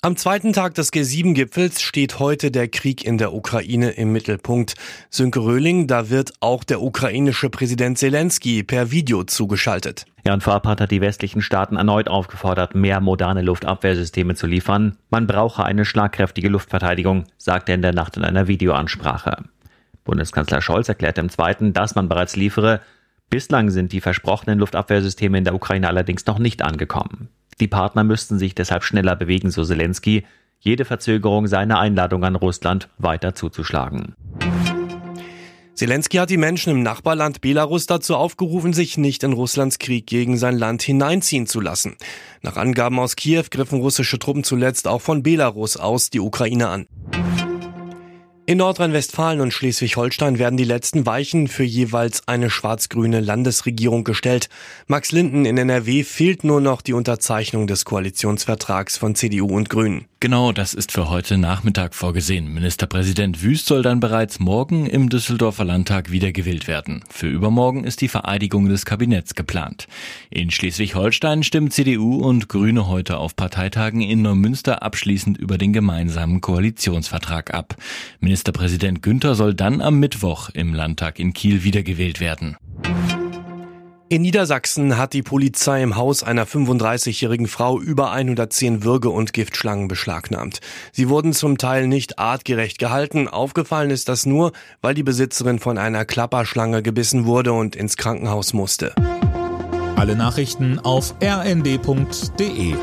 Am zweiten Tag des G7-Gipfels steht heute der Krieg in der Ukraine im Mittelpunkt. Sönke Röhling, da wird auch der ukrainische Präsident Zelensky per Video zugeschaltet. Ja, und vorab hat die westlichen Staaten erneut aufgefordert, mehr moderne Luftabwehrsysteme zu liefern. Man brauche eine schlagkräftige Luftverteidigung, sagte er in der Nacht in einer Videoansprache. Bundeskanzler Scholz erklärte im zweiten, dass man bereits liefere. Bislang sind die versprochenen Luftabwehrsysteme in der Ukraine allerdings noch nicht angekommen. Die Partner müssten sich deshalb schneller bewegen, so Zelensky. Jede Verzögerung sei eine Einladung an Russland, weiter zuzuschlagen. Zelensky hat die Menschen im Nachbarland Belarus dazu aufgerufen, sich nicht in Russlands Krieg gegen sein Land hineinziehen zu lassen. Nach Angaben aus Kiew griffen russische Truppen zuletzt auch von Belarus aus die Ukraine an. In Nordrhein-Westfalen und Schleswig-Holstein werden die letzten Weichen für jeweils eine schwarz-grüne Landesregierung gestellt. Max Linden in NRW fehlt nur noch die Unterzeichnung des Koalitionsvertrags von CDU und Grünen. Genau, das ist für heute Nachmittag vorgesehen. Ministerpräsident Wüst soll dann bereits morgen im Düsseldorfer Landtag wiedergewählt werden. Für übermorgen ist die Vereidigung des Kabinetts geplant. In Schleswig-Holstein stimmen CDU und Grüne heute auf Parteitagen in Neumünster abschließend über den gemeinsamen Koalitionsvertrag ab. Ministerpräsident Günther soll dann am Mittwoch im Landtag in Kiel wiedergewählt werden. In Niedersachsen hat die Polizei im Haus einer 35-jährigen Frau über 110 Würge- und Giftschlangen beschlagnahmt. Sie wurden zum Teil nicht artgerecht gehalten. Aufgefallen ist das nur, weil die Besitzerin von einer Klapperschlange gebissen wurde und ins Krankenhaus musste. Alle Nachrichten auf rnd.de